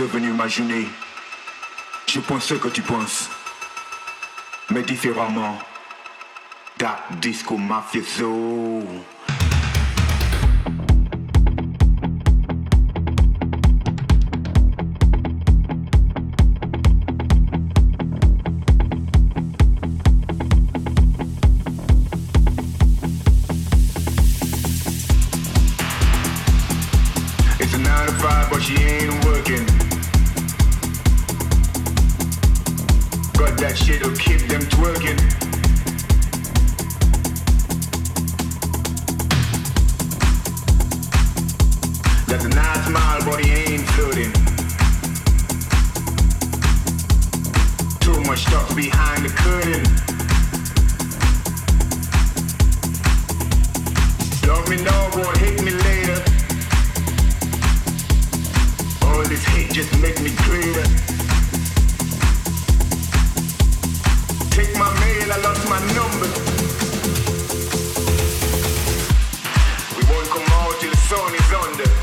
devenue ma journée. Je pense ce que tu penses, mais différemment. Da disco mafioso. Love hate me later. All this hate just make me greater. Take my mail, I lost my number. We won't come out till sun is under.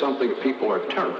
something people are terrified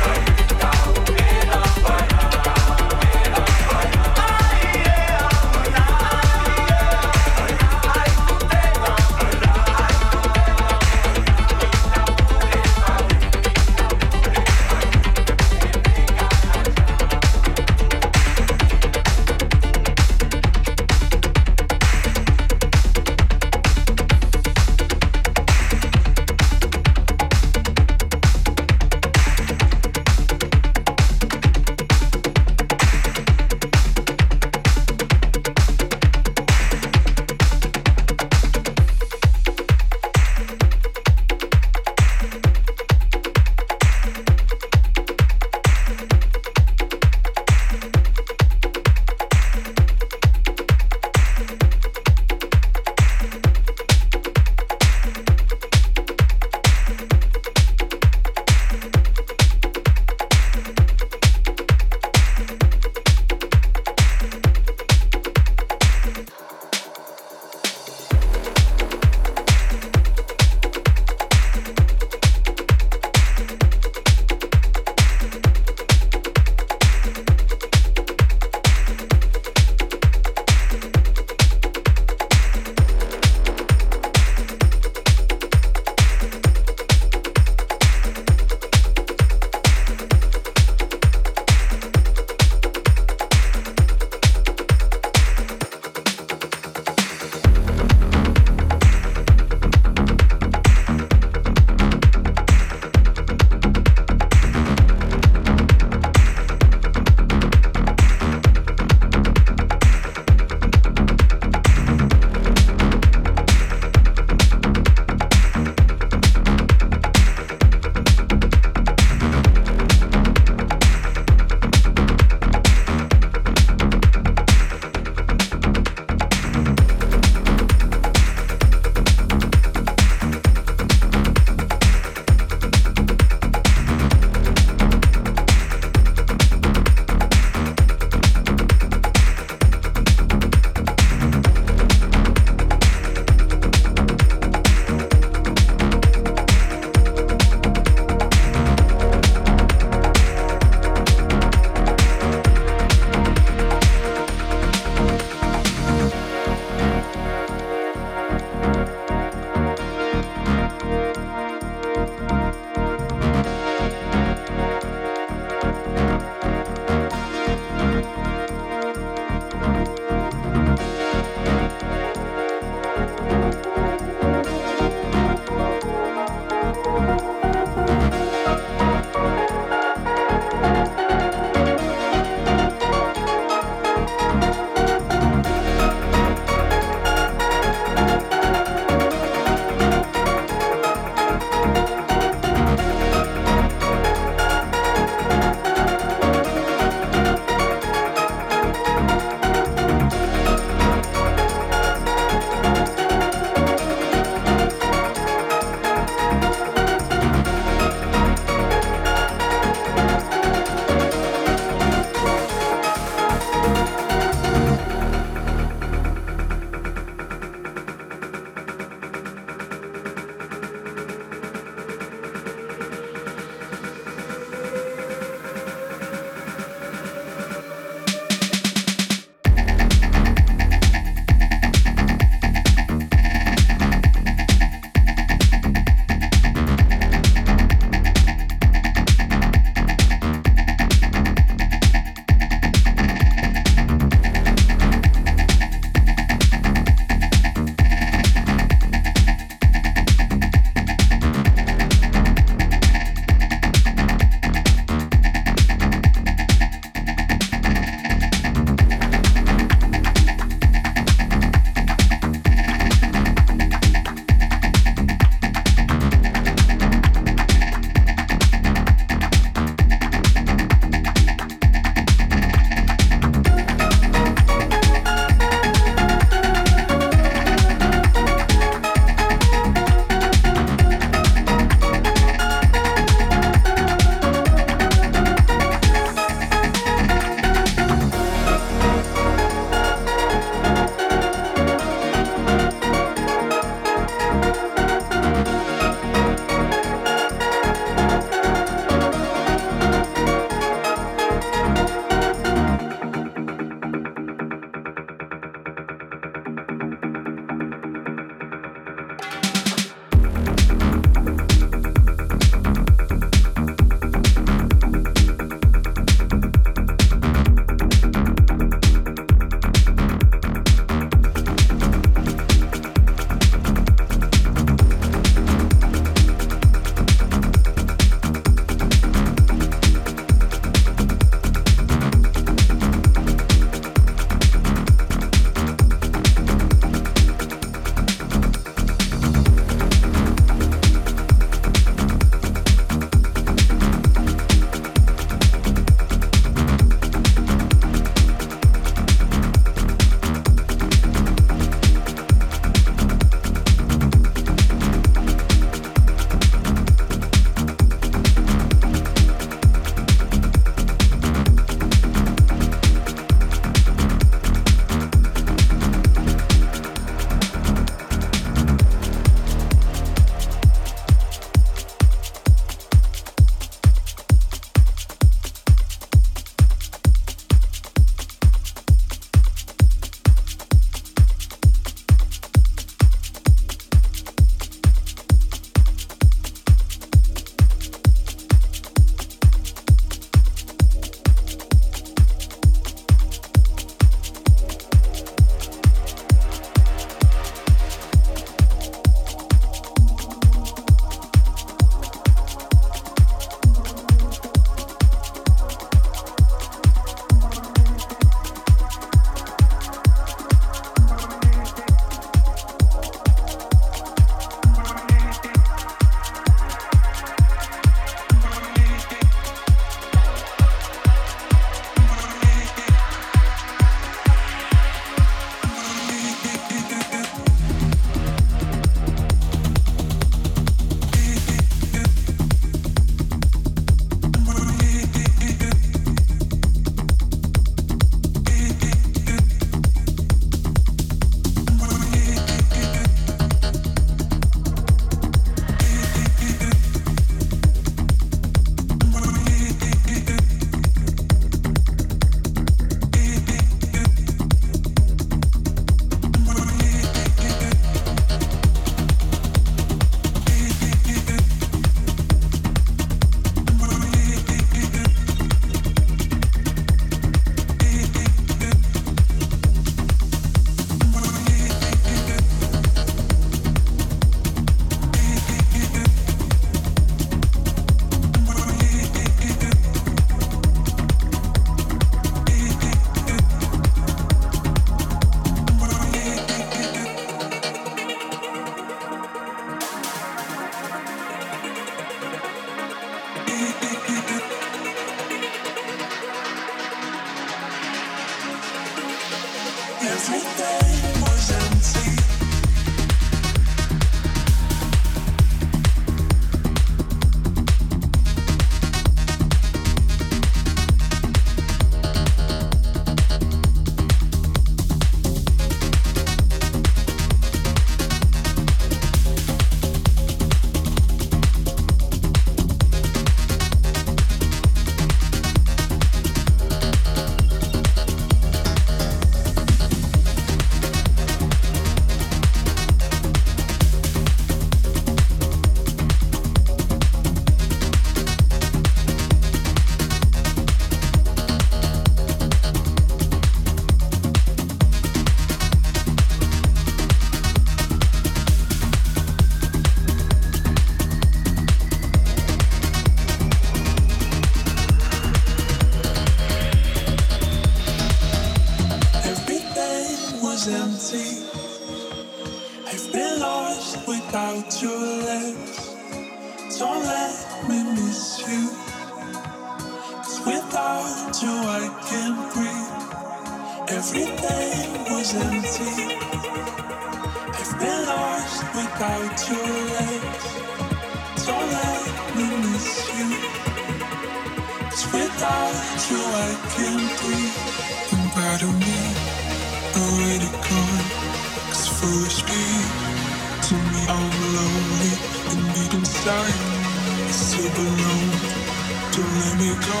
go,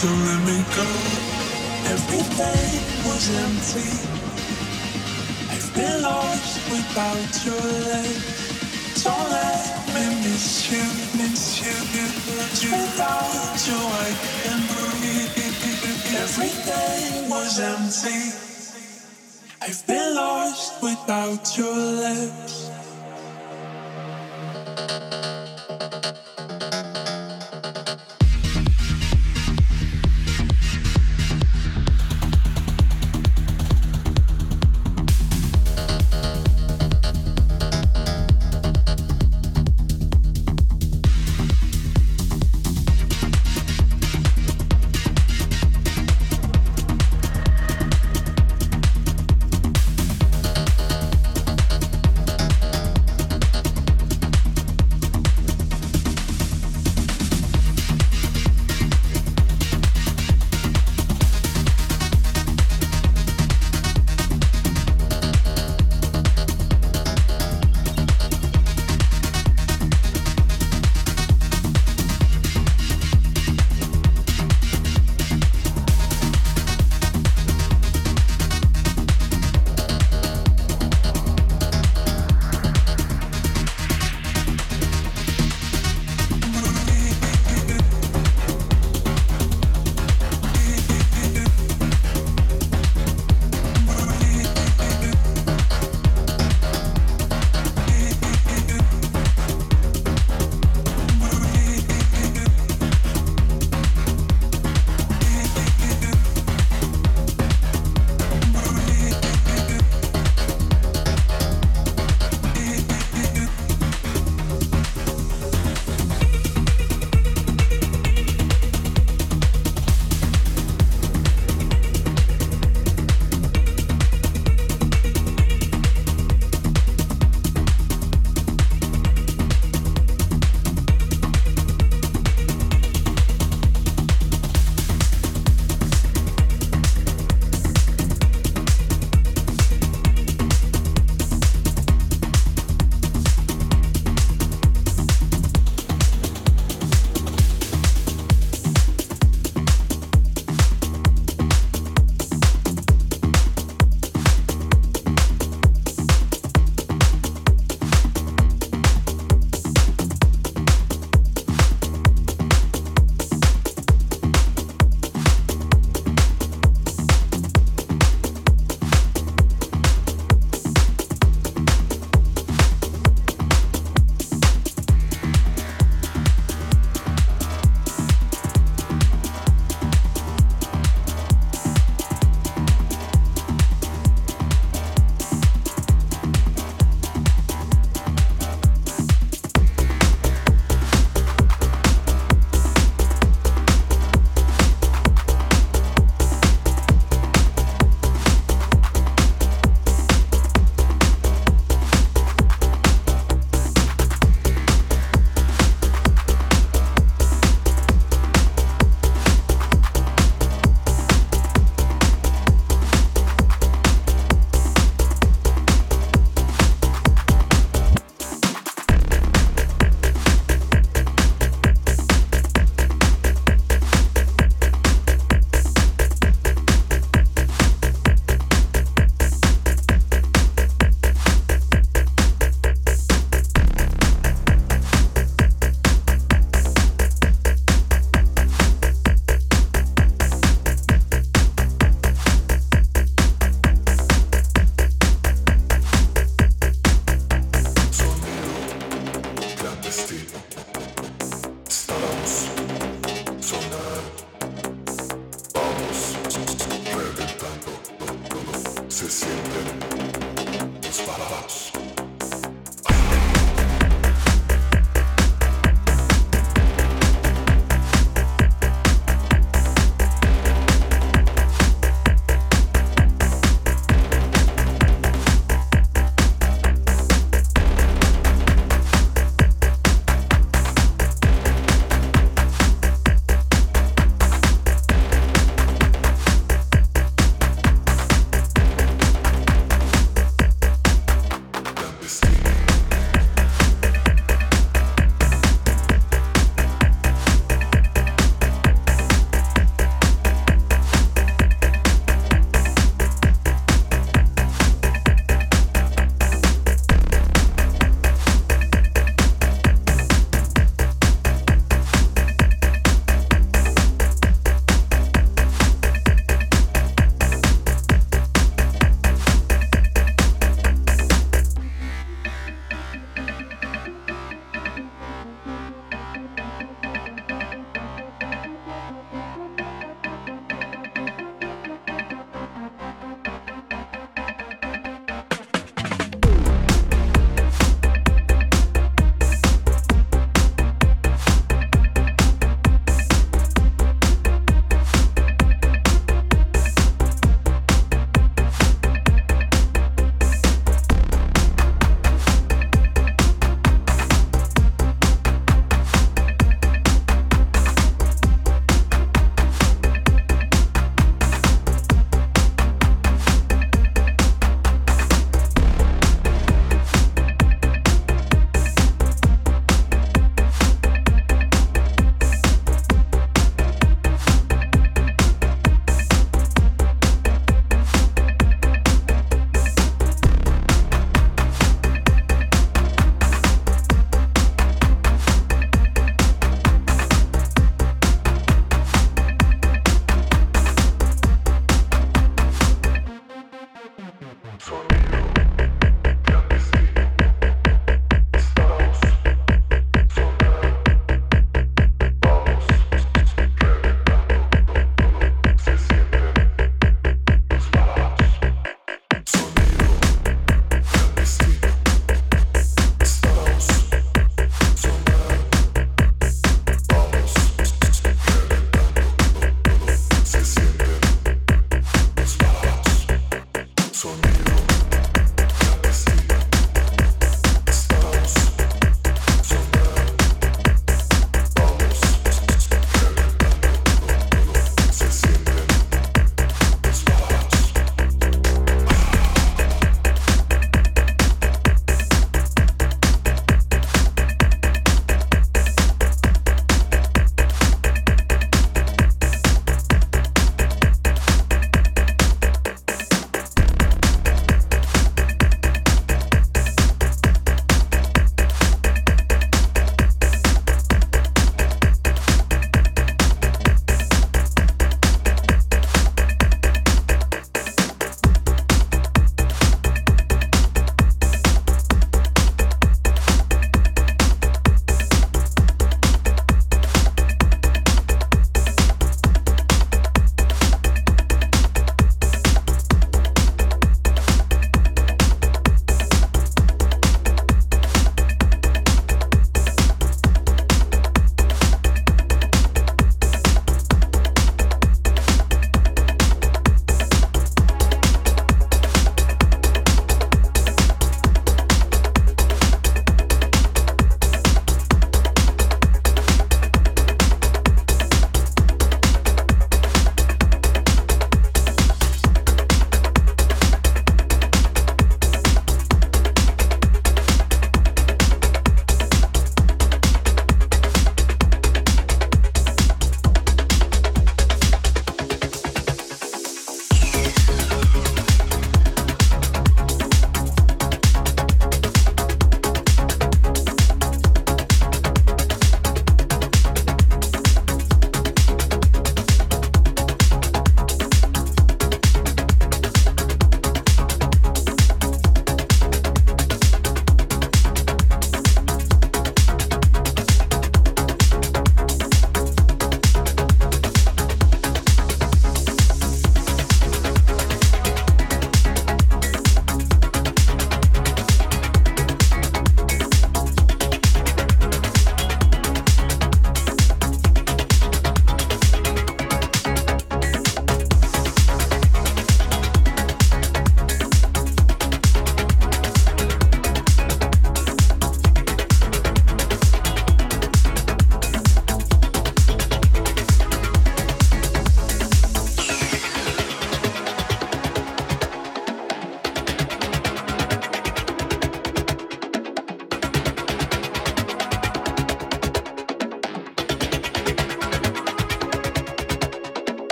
to let me go. Everything was empty. I've been lost without your legs. So let me miss you, miss you, miss you. Without you, I can't breathe. Everything was empty. I've been lost without your lips.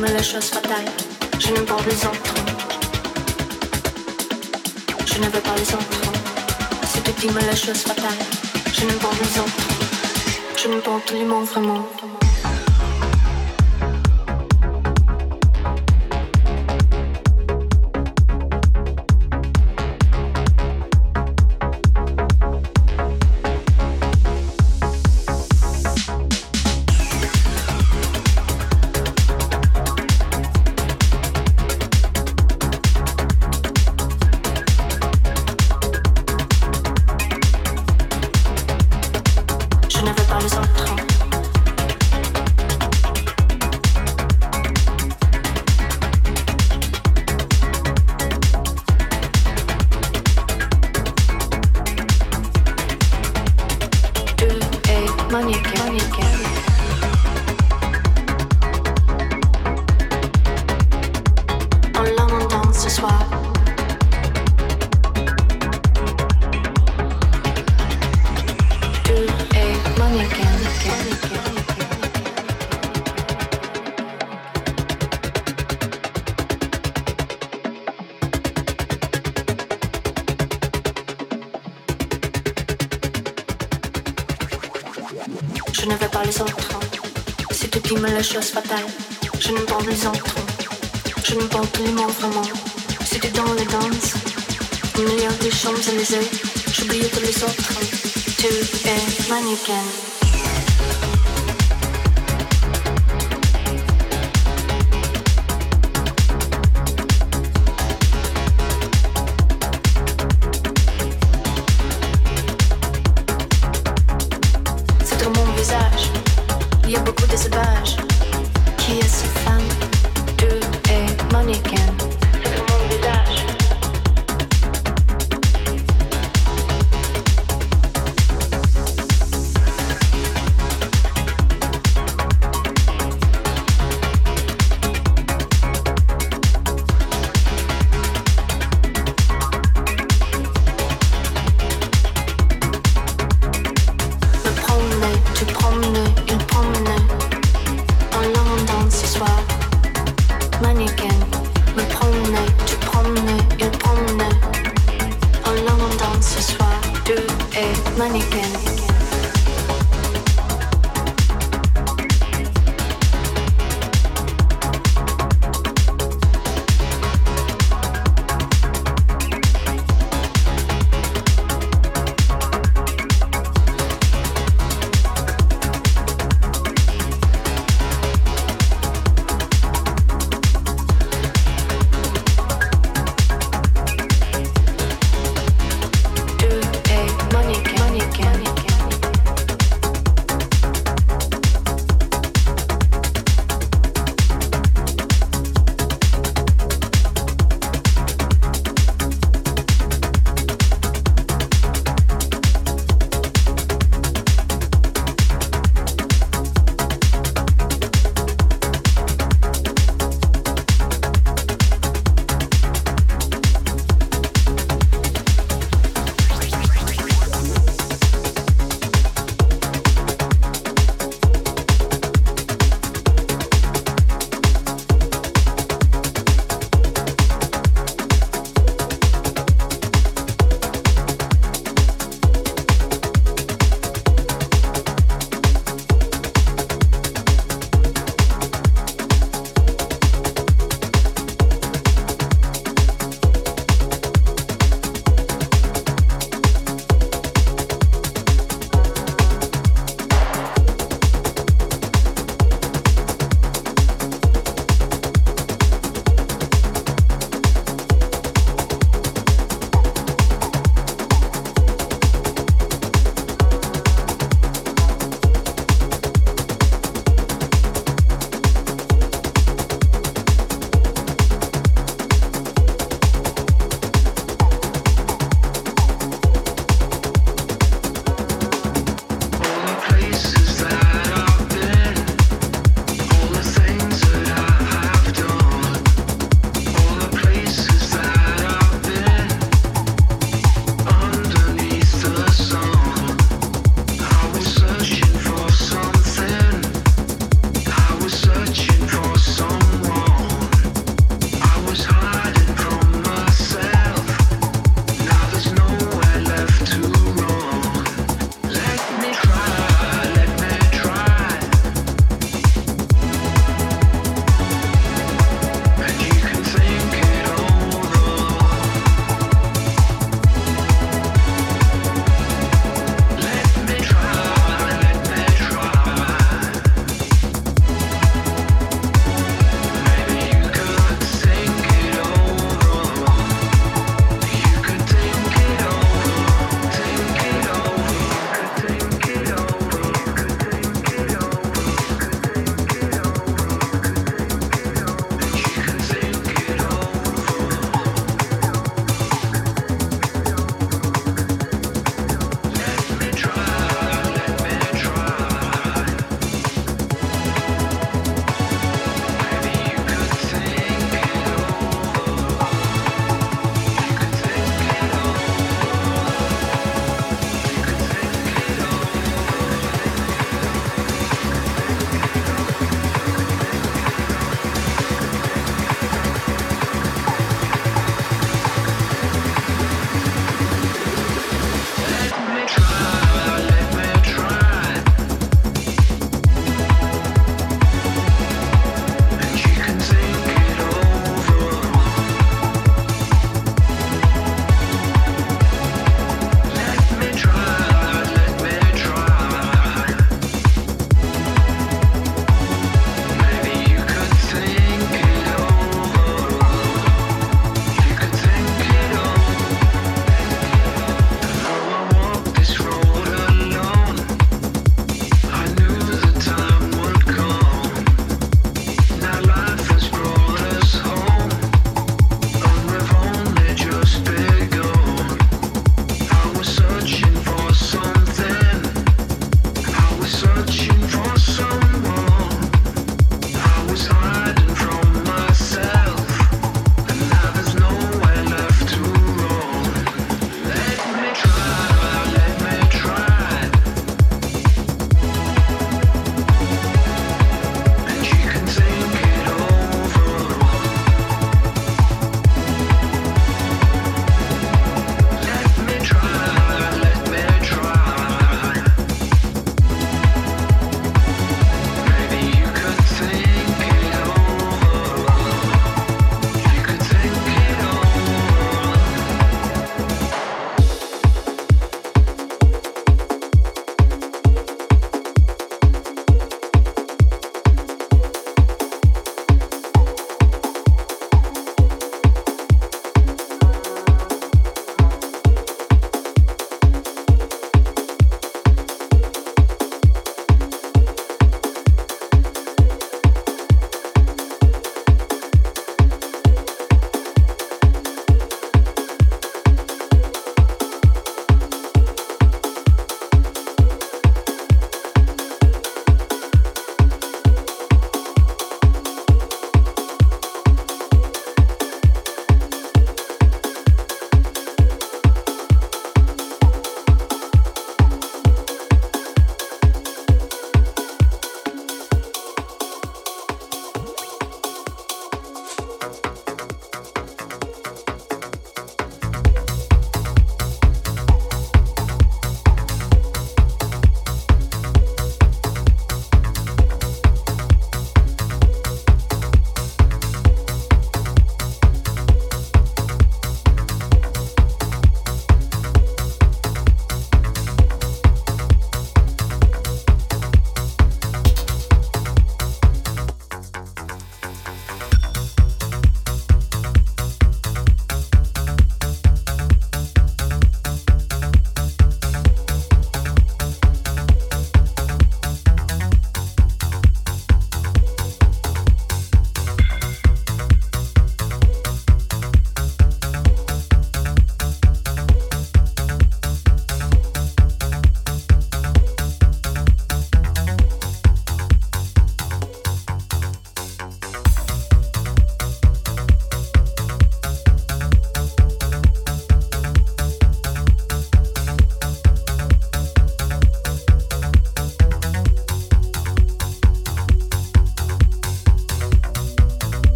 comme la chose fatale, je ne parle les autres. Je ne veux pas les autres. C'est comme la chose fatale, je ne parle les autres. Je ne parle tout le monde vraiment. prime la chose fatale. Je n'aime pas les autres, je n'aime pas tous les vraiment. C'était dans la danse, un milliard des chambres à les yeux. J'oubliais tous les autres, tu es mannequin.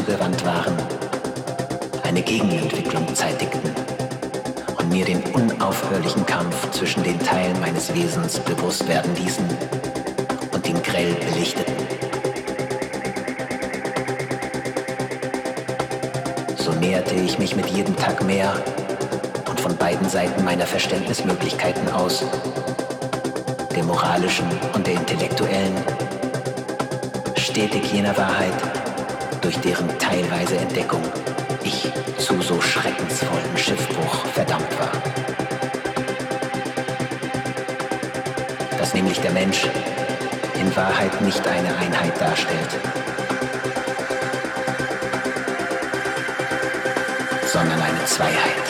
Zugewandt waren, eine Gegenentwicklung zeitigten und mir den unaufhörlichen Kampf zwischen den Teilen meines Wesens bewusst werden ließen und ihn grell belichteten. So näherte ich mich mit jedem Tag mehr und von beiden Seiten meiner Verständnismöglichkeiten aus, der moralischen und der intellektuellen, stetig jener Wahrheit, durch deren teilweise Entdeckung ich zu so schreckensvollem Schiffbruch verdammt war. Dass nämlich der Mensch in Wahrheit nicht eine Einheit darstellt, sondern eine Zweiheit.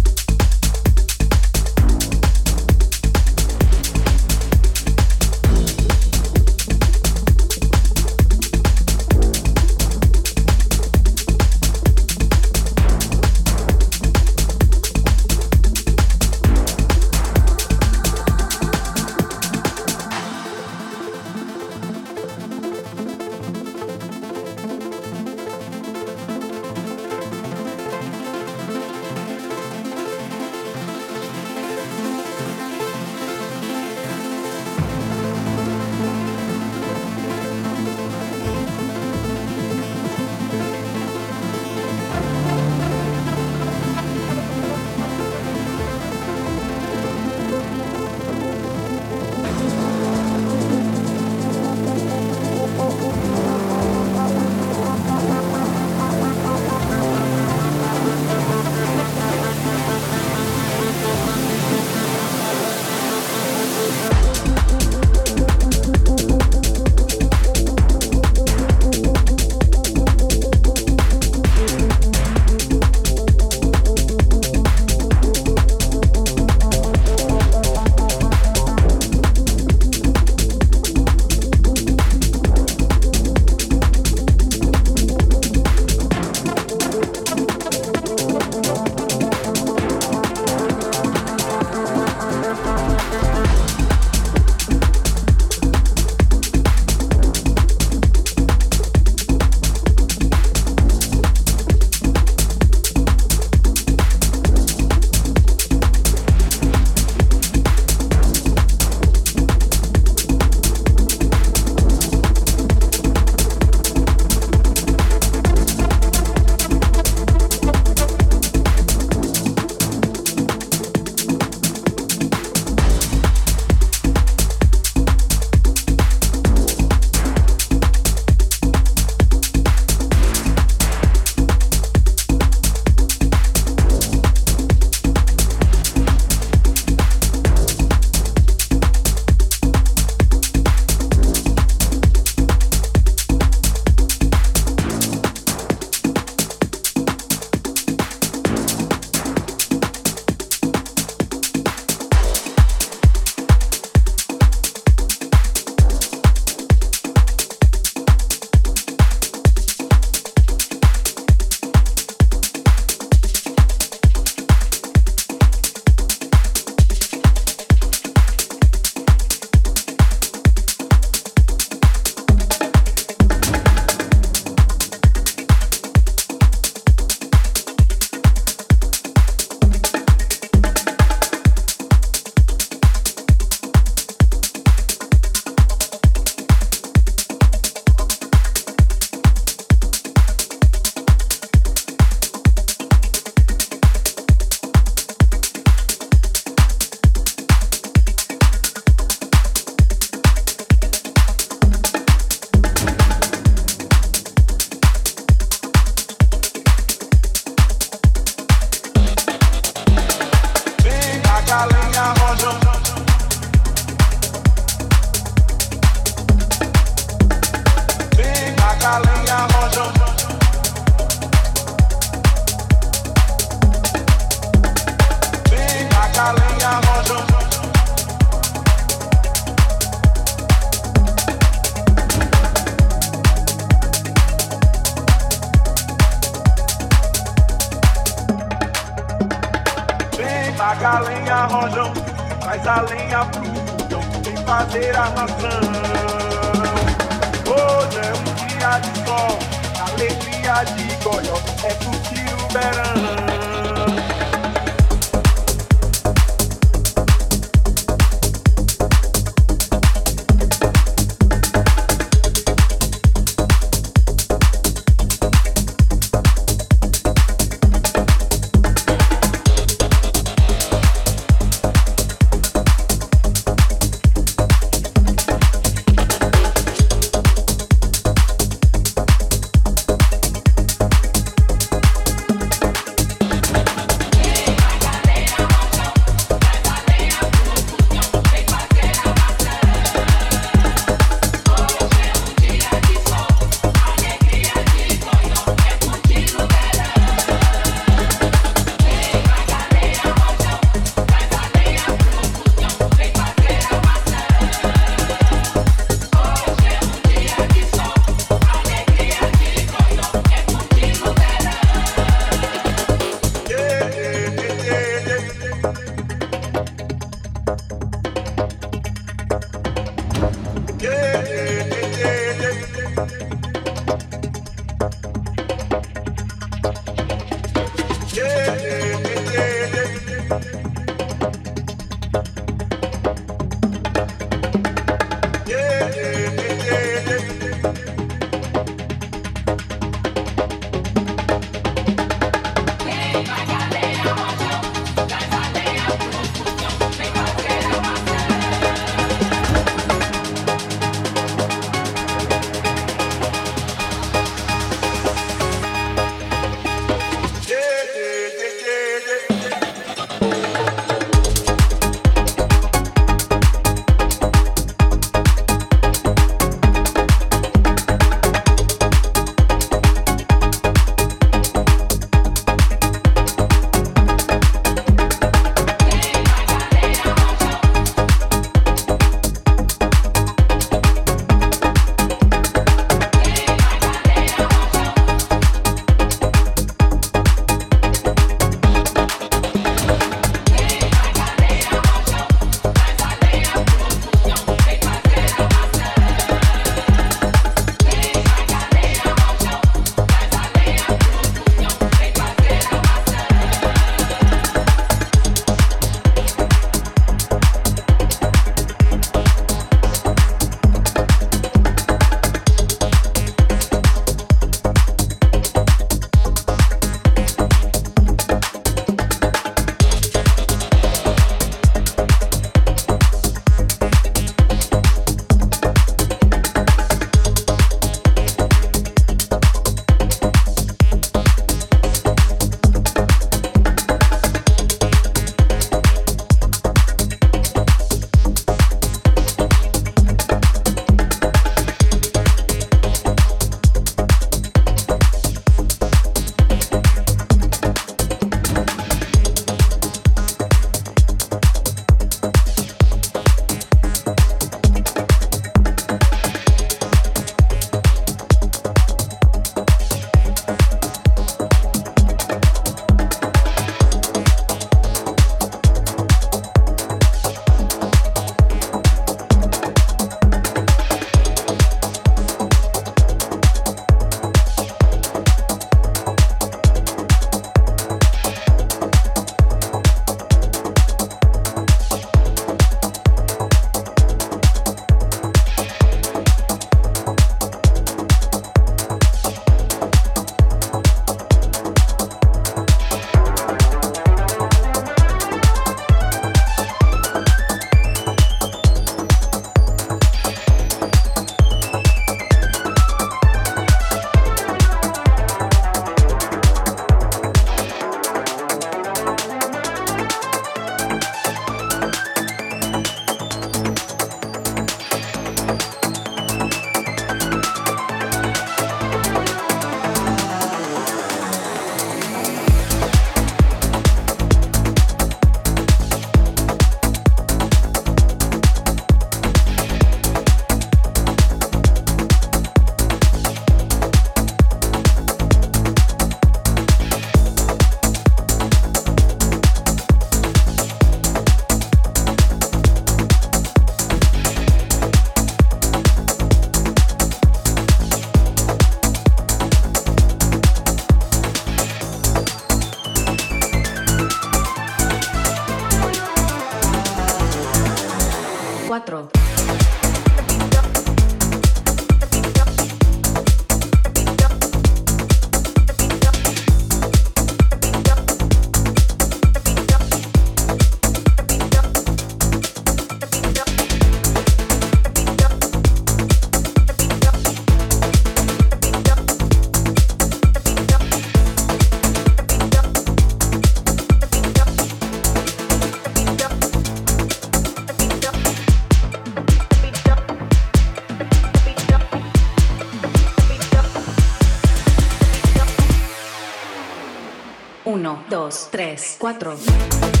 1, 2, 3, 4.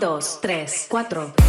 2, 3, 4.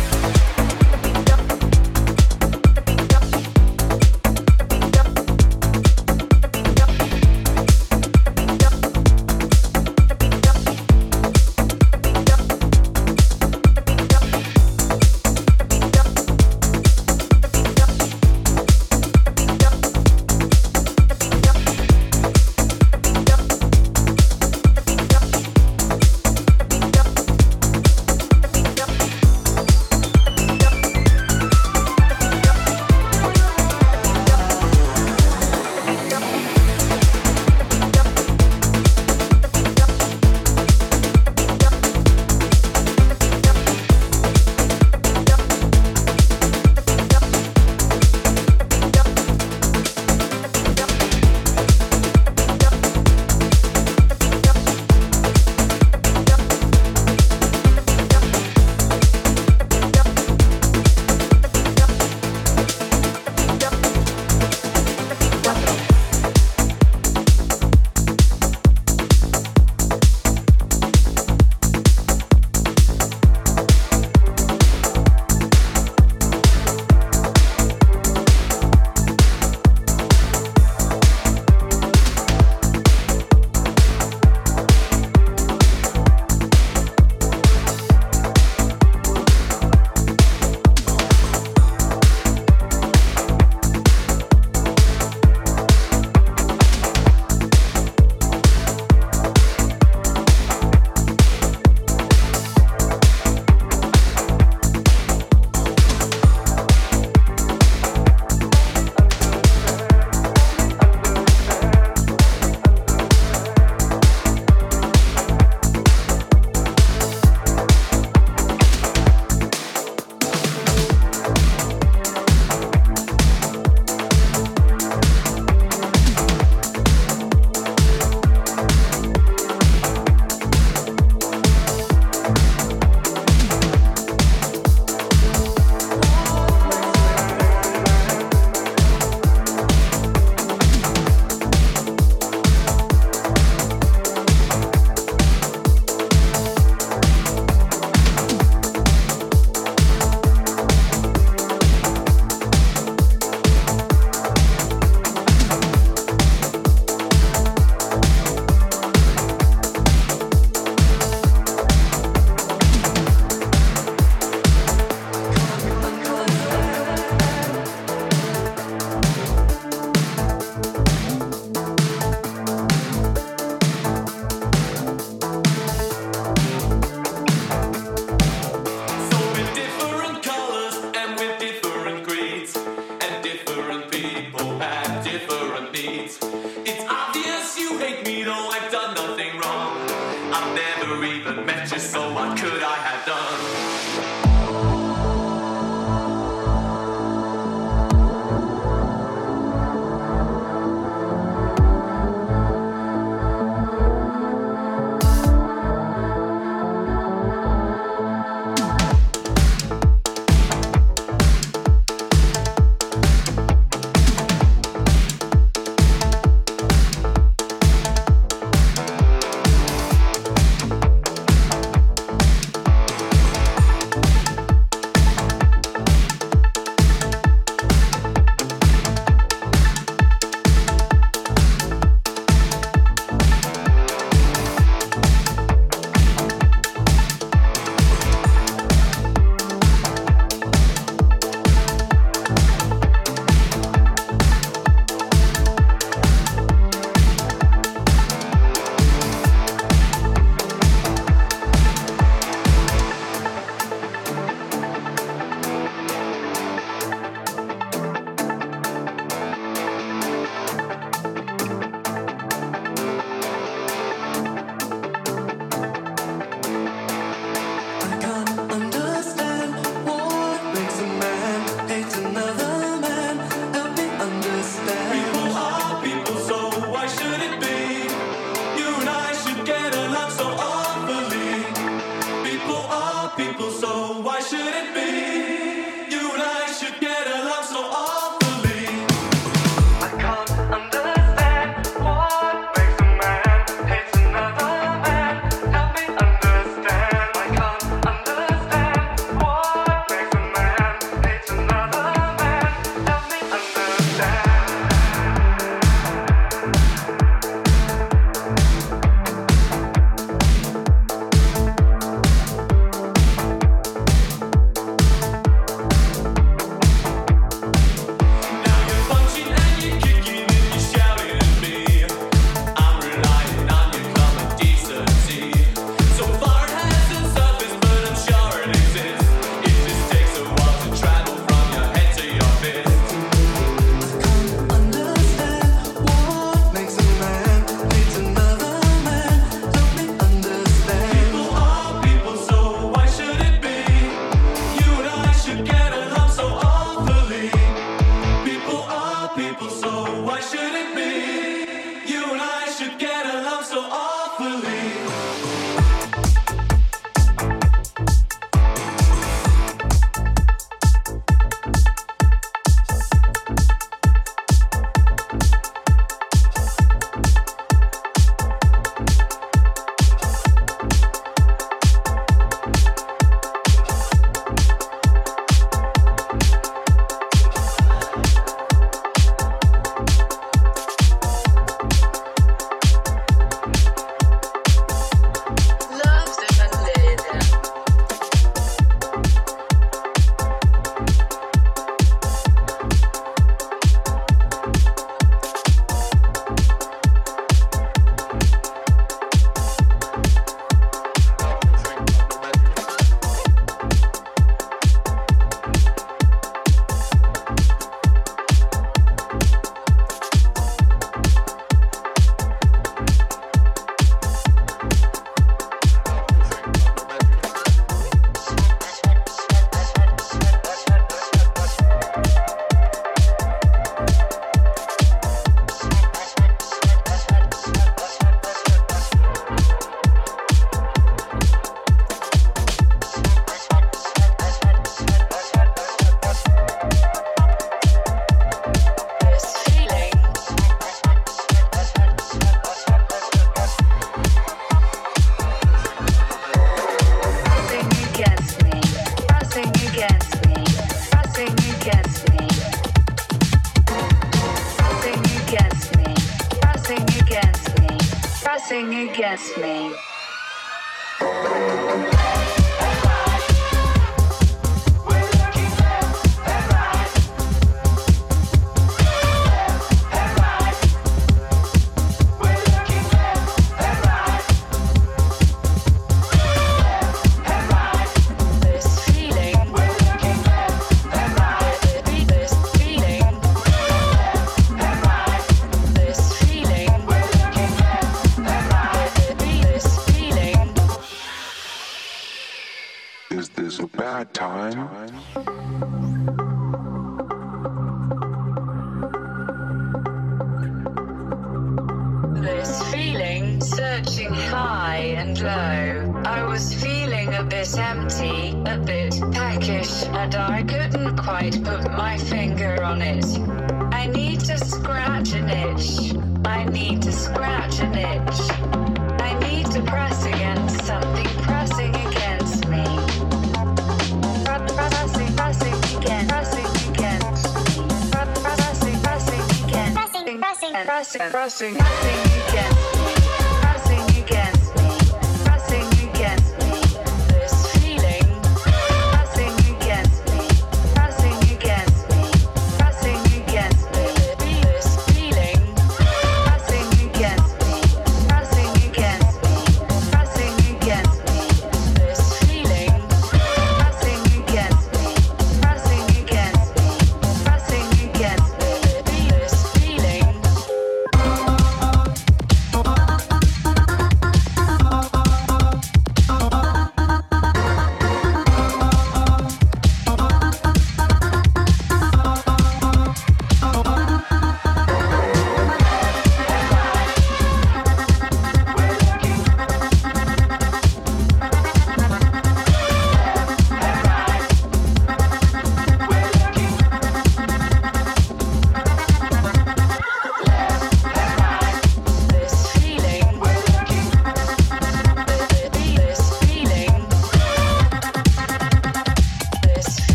blessing.